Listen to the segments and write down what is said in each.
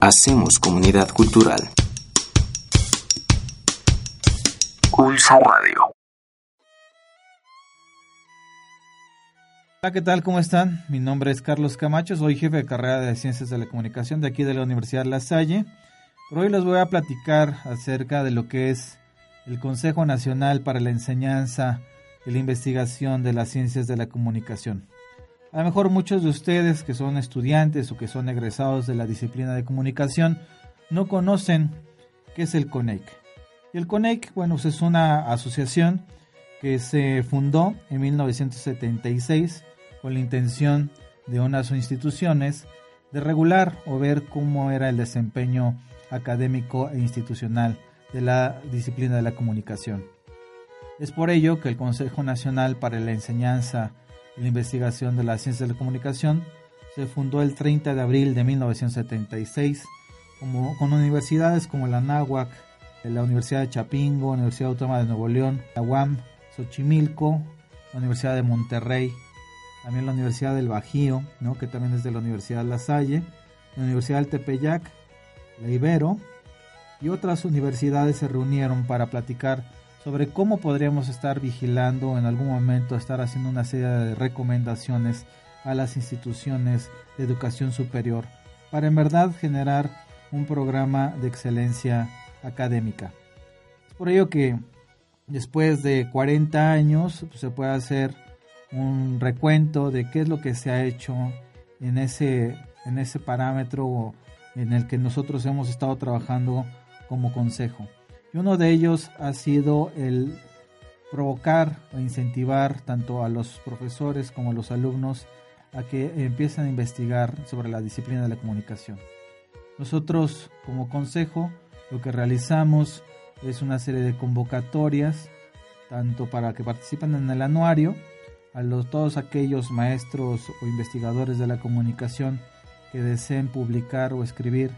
Hacemos comunidad cultural. Pulso Radio. Hola, ¿qué tal? ¿Cómo están? Mi nombre es Carlos Camacho, soy jefe de carrera de Ciencias de la Comunicación de aquí de la Universidad La Salle. Por hoy les voy a platicar acerca de lo que es el Consejo Nacional para la Enseñanza y la Investigación de las Ciencias de la Comunicación. A lo mejor muchos de ustedes que son estudiantes o que son egresados de la disciplina de comunicación no conocen qué es el CONEIC. Y el CONEIC, bueno, pues es una asociación que se fundó en 1976 con la intención de unas instituciones de regular o ver cómo era el desempeño académico e institucional de la disciplina de la comunicación. Es por ello que el Consejo Nacional para la Enseñanza la investigación de la ciencia de la comunicación se fundó el 30 de abril de 1976 como, con universidades como la NAHUAC, la Universidad de Chapingo, Universidad Autónoma de Nuevo León, la UAM, Xochimilco, la Universidad de Monterrey, también la Universidad del Bajío, ¿no? que también es de la Universidad La Salle, la Universidad del Tepeyac, la Ibero y otras universidades se reunieron para platicar sobre cómo podríamos estar vigilando en algún momento, estar haciendo una serie de recomendaciones a las instituciones de educación superior para en verdad generar un programa de excelencia académica. Es por ello que después de 40 años pues, se puede hacer un recuento de qué es lo que se ha hecho en ese, en ese parámetro en el que nosotros hemos estado trabajando como consejo. Y uno de ellos ha sido el provocar o incentivar tanto a los profesores como a los alumnos a que empiecen a investigar sobre la disciplina de la comunicación. Nosotros como consejo lo que realizamos es una serie de convocatorias tanto para que participen en el anuario a todos aquellos maestros o investigadores de la comunicación que deseen publicar o escribir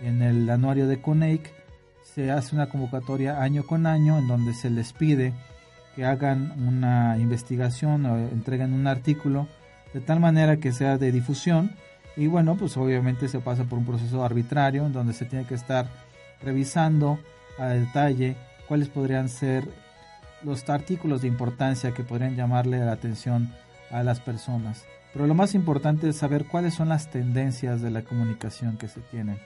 en el anuario de CONEIC se hace una convocatoria año con año en donde se les pide que hagan una investigación o entreguen un artículo de tal manera que sea de difusión. Y bueno pues obviamente se pasa por un proceso arbitrario en donde se tiene que estar revisando a detalle cuáles podrían ser los artículos de importancia que podrían llamarle la atención a las personas. Pero lo más importante es saber cuáles son las tendencias de la comunicación que se tienen.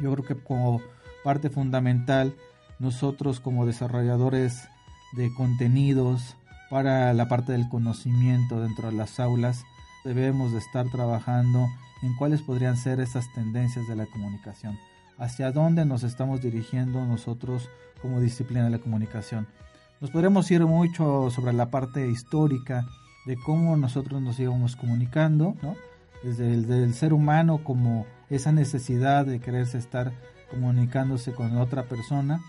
Yo creo que como parte fundamental nosotros como desarrolladores de contenidos para la parte del conocimiento dentro de las aulas debemos de estar trabajando en cuáles podrían ser esas tendencias de la comunicación, hacia dónde nos estamos dirigiendo nosotros como disciplina de la comunicación. Nos podremos ir mucho sobre la parte histórica de cómo nosotros nos íbamos comunicando, desde el ser humano como esa necesidad de quererse estar comunicándose con otra persona,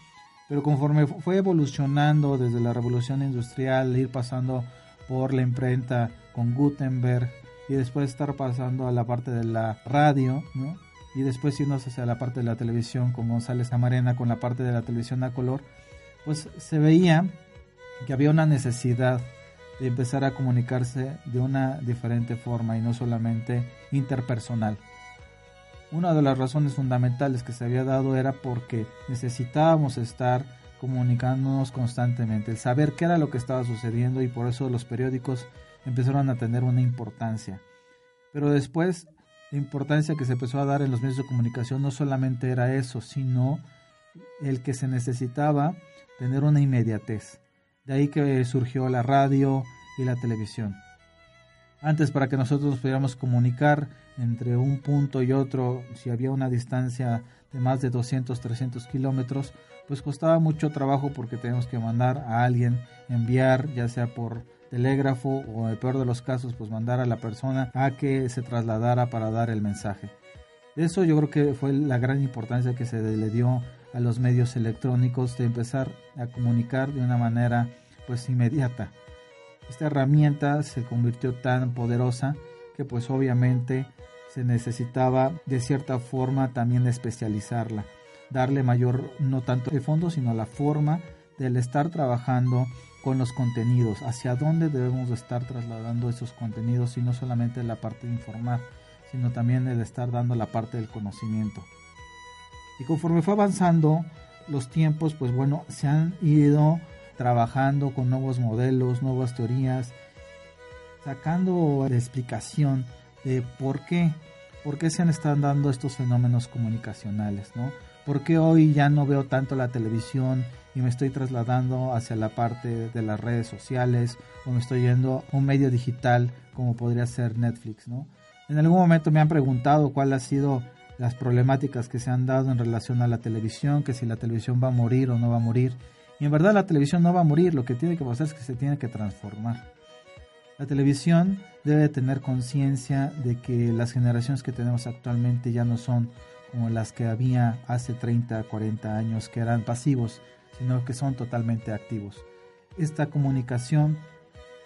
pero conforme fue evolucionando desde la revolución industrial, ir pasando por la imprenta con Gutenberg y después estar pasando a la parte de la radio, y después irnos hacia la parte de la televisión con González Amarena, con la parte de la televisión a color, pues se veía que había una necesidad de empezar a comunicarse de una diferente forma y no solamente interpersonal. Una de las razones fundamentales que se había dado era porque necesitábamos estar comunicándonos constantemente, el saber qué era lo que estaba sucediendo y por eso los periódicos empezaron a tener una importancia. Pero después la importancia que se empezó a dar en los medios de comunicación no solamente era eso, sino el que se necesitaba tener una inmediatez. De ahí que surgió la radio y la televisión. Antes para que nosotros pudiéramos comunicar entre un punto y otro, si había una distancia de más de 200, 300 kilómetros, pues costaba mucho trabajo porque teníamos que mandar a alguien, enviar, ya sea por telégrafo o en el peor de los casos, pues mandar a la persona a que se trasladara para dar el mensaje. Eso yo creo que fue la gran importancia que se le dio a los medios electrónicos de empezar a comunicar de una manera pues inmediata. Esta herramienta se convirtió tan poderosa que pues obviamente se necesitaba de cierta forma también especializarla, darle mayor no tanto el fondo sino la forma del estar trabajando con los contenidos, hacia dónde debemos de estar trasladando esos contenidos y no solamente la parte de informar, sino también el estar dando la parte del conocimiento. Y conforme fue avanzando los tiempos, pues bueno, se han ido trabajando con nuevos modelos, nuevas teorías, sacando la explicación de por qué, por qué se han estado dando estos fenómenos comunicacionales, ¿no? ¿Por qué hoy ya no veo tanto la televisión y me estoy trasladando hacia la parte de las redes sociales o me estoy yendo a un medio digital como podría ser Netflix, ¿no? En algún momento me han preguntado cuál ha sido las problemáticas que se han dado en relación a la televisión, que si la televisión va a morir o no va a morir. Y en verdad la televisión no va a morir, lo que tiene que pasar es que se tiene que transformar. La televisión debe tener conciencia de que las generaciones que tenemos actualmente ya no son como las que había hace 30, 40 años, que eran pasivos, sino que son totalmente activos. Esta comunicación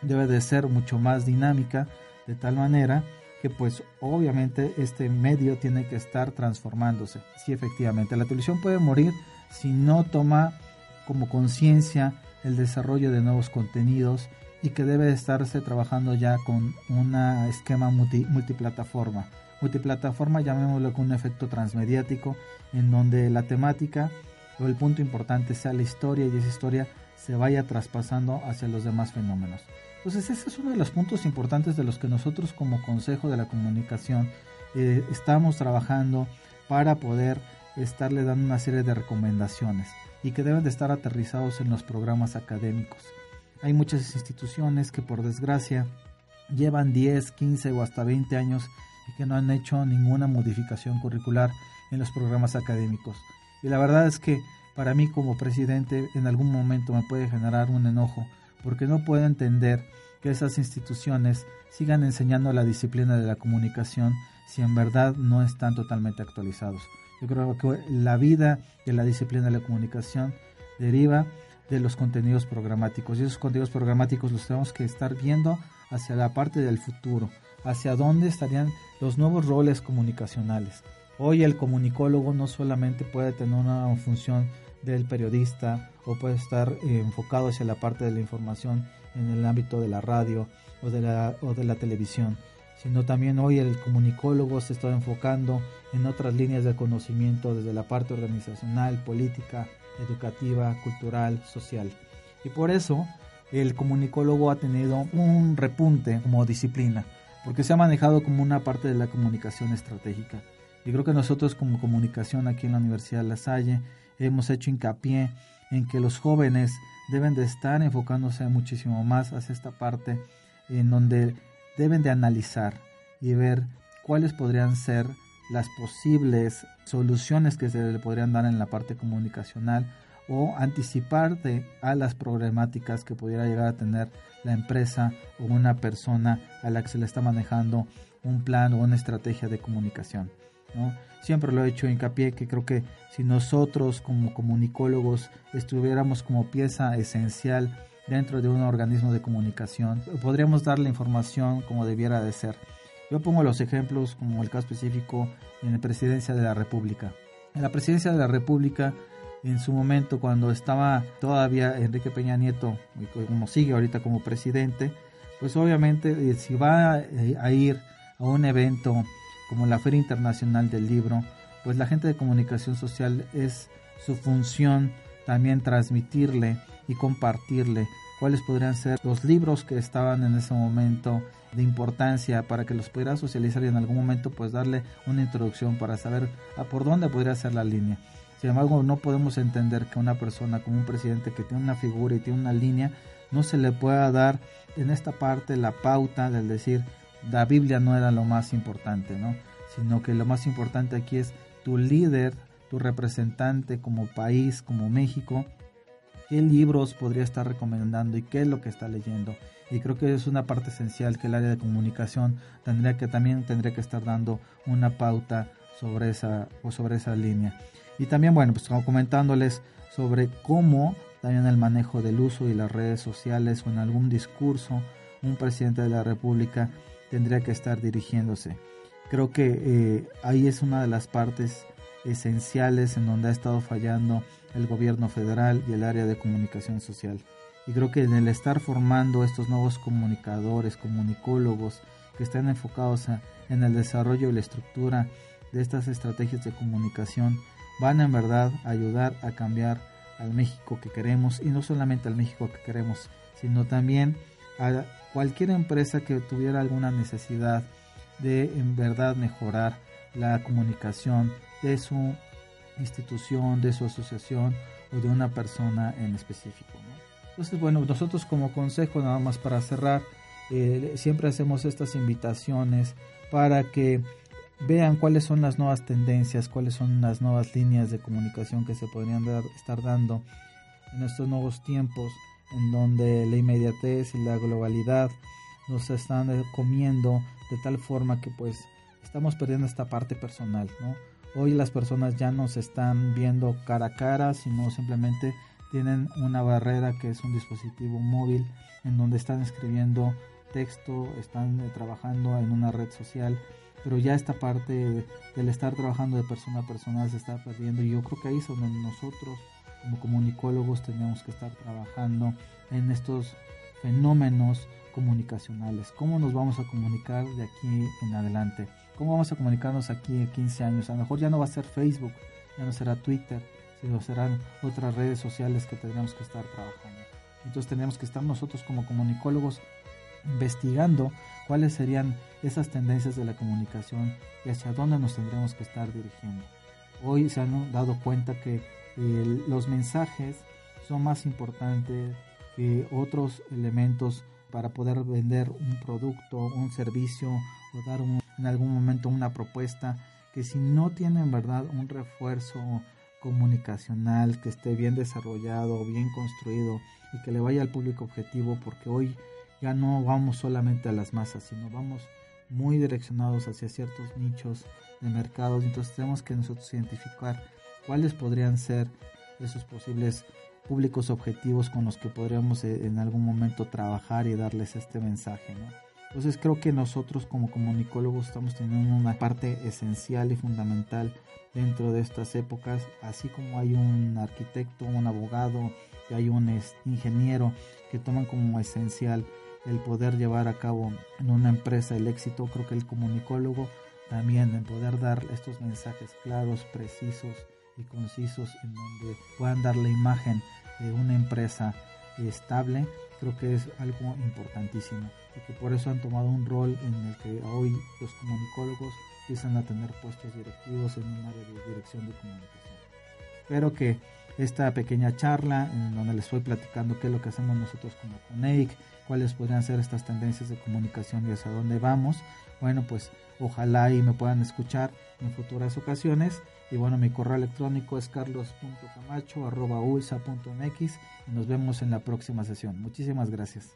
debe de ser mucho más dinámica, de tal manera que pues obviamente este medio tiene que estar transformándose. Sí, efectivamente, la televisión puede morir si no toma como conciencia el desarrollo de nuevos contenidos y que debe estarse trabajando ya con un esquema multiplataforma. Multiplataforma llamémoslo con un efecto transmediático en donde la temática o el punto importante sea la historia y esa historia se vaya traspasando hacia los demás fenómenos. Entonces ese es uno de los puntos importantes de los que nosotros como Consejo de la Comunicación eh, estamos trabajando para poder estarle dando una serie de recomendaciones y que deben de estar aterrizados en los programas académicos. Hay muchas instituciones que por desgracia llevan 10, 15 o hasta 20 años y que no han hecho ninguna modificación curricular en los programas académicos. Y la verdad es que para mí como presidente en algún momento me puede generar un enojo porque no puedo entender que esas instituciones sigan enseñando la disciplina de la comunicación si en verdad no están totalmente actualizados. Yo creo que la vida de la disciplina de la comunicación deriva de los contenidos programáticos y esos contenidos programáticos los tenemos que estar viendo hacia la parte del futuro, hacia dónde estarían los nuevos roles comunicacionales. Hoy el comunicólogo no solamente puede tener una función del periodista o puede estar eh, enfocado hacia la parte de la información en el ámbito de la radio o de la, o de la televisión, sino también hoy el comunicólogo se está enfocando en otras líneas de conocimiento desde la parte organizacional, política, educativa, cultural, social. Y por eso el comunicólogo ha tenido un repunte como disciplina, porque se ha manejado como una parte de la comunicación estratégica. Y creo que nosotros como comunicación aquí en la Universidad de La Salle hemos hecho hincapié en que los jóvenes deben de estar enfocándose muchísimo más hacia esta parte en donde deben de analizar y ver cuáles podrían ser las posibles soluciones que se le podrían dar en la parte comunicacional o anticiparte a las problemáticas que pudiera llegar a tener la empresa o una persona a la que se le está manejando un plan o una estrategia de comunicación. Siempre lo he hecho hincapié que creo que si nosotros como comunicólogos estuviéramos como pieza esencial dentro de un organismo de comunicación, podríamos dar la información como debiera de ser. Yo pongo los ejemplos como el caso específico en la presidencia de la República. En la presidencia de la República, en su momento, cuando estaba todavía Enrique Peña Nieto, como sigue ahorita como presidente, pues obviamente eh, si va a ir a un evento como la Feria Internacional del Libro, pues la gente de comunicación social es su función también transmitirle y compartirle cuáles podrían ser los libros que estaban en ese momento de importancia para que los pudiera socializar y en algún momento pues darle una introducción para saber a por dónde podría ser la línea. Sin embargo, no podemos entender que una persona como un presidente que tiene una figura y tiene una línea, no se le pueda dar en esta parte la pauta del decir, la Biblia no era lo más importante, ¿no? Sino que lo más importante aquí es tu líder, tu representante como país, como México, qué libros podría estar recomendando y qué es lo que está leyendo. Y creo que es una parte esencial que el área de comunicación tendría que también tendría que estar dando una pauta sobre esa, o sobre esa línea. Y también, bueno, pues comentándoles sobre cómo también el manejo del uso y las redes sociales o en algún discurso un presidente de la República tendría que estar dirigiéndose. Creo que eh, ahí es una de las partes esenciales en donde ha estado fallando el gobierno federal y el área de comunicación social. Y creo que en el estar formando estos nuevos comunicadores, comunicólogos, que están enfocados en el desarrollo y la estructura de estas estrategias de comunicación, van en verdad a ayudar a cambiar al México que queremos y no solamente al México que queremos, sino también a cualquier empresa que tuviera alguna necesidad de en verdad mejorar la comunicación de su institución, de su asociación o de una persona en específico. Entonces, bueno, nosotros como consejo, nada más para cerrar, eh, siempre hacemos estas invitaciones para que vean cuáles son las nuevas tendencias, cuáles son las nuevas líneas de comunicación que se podrían estar dando en estos nuevos tiempos en donde la inmediatez y la globalidad nos están comiendo de tal forma que pues estamos perdiendo esta parte personal, ¿no? Hoy las personas ya no se están viendo cara a cara, sino simplemente tienen una barrera que es un dispositivo móvil en donde están escribiendo texto, están eh, trabajando en una red social, pero ya esta parte del estar trabajando de persona a persona se está perdiendo y yo creo que ahí es donde nosotros como comunicólogos tenemos que estar trabajando en estos fenómenos comunicacionales. ¿Cómo nos vamos a comunicar de aquí en adelante? ¿Cómo vamos a comunicarnos aquí en 15 años? A lo mejor ya no va a ser Facebook, ya no será Twitter, sino serán otras redes sociales que tendremos que estar trabajando. Entonces tenemos que estar nosotros como comunicólogos investigando cuáles serían esas tendencias de la comunicación y hacia dónde nos tendremos que estar dirigiendo. Hoy se han dado cuenta que los mensajes son más importantes que otros elementos para poder vender un producto, un servicio o dar en algún momento una propuesta que si no tiene en verdad un refuerzo comunicacional que esté bien desarrollado, bien construido y que le vaya al público objetivo porque hoy ya no vamos solamente a las masas, sino vamos muy direccionados hacia ciertos nichos de mercados, entonces tenemos que nosotros identificar cuáles podrían ser esos posibles públicos objetivos con los que podríamos eh, en algún momento trabajar y darles este mensaje. Entonces creo que nosotros como comunicólogos estamos teniendo una parte esencial y fundamental dentro de estas épocas, así como hay un arquitecto, un abogado, y hay un ingeniero que toman como esencial el poder llevar a cabo en una empresa el éxito, creo que el comunicólogo también en poder dar estos mensajes claros, precisos y concisos en donde puedan dar la imagen de una empresa estable, creo que es algo importantísimo y que por eso han tomado un rol en el que hoy los comunicólogos empiezan a tener puestos directivos en un área de dirección de comunicación. Espero que esta pequeña charla en donde les estoy platicando qué es lo que hacemos nosotros como CONEIC, cuáles podrían ser estas tendencias de comunicación y hacia dónde vamos. Bueno, pues ojalá y me puedan escuchar en futuras ocasiones. Y bueno, mi correo electrónico es carlos.camacho.ulsa.mx y nos vemos en la próxima sesión. Muchísimas gracias.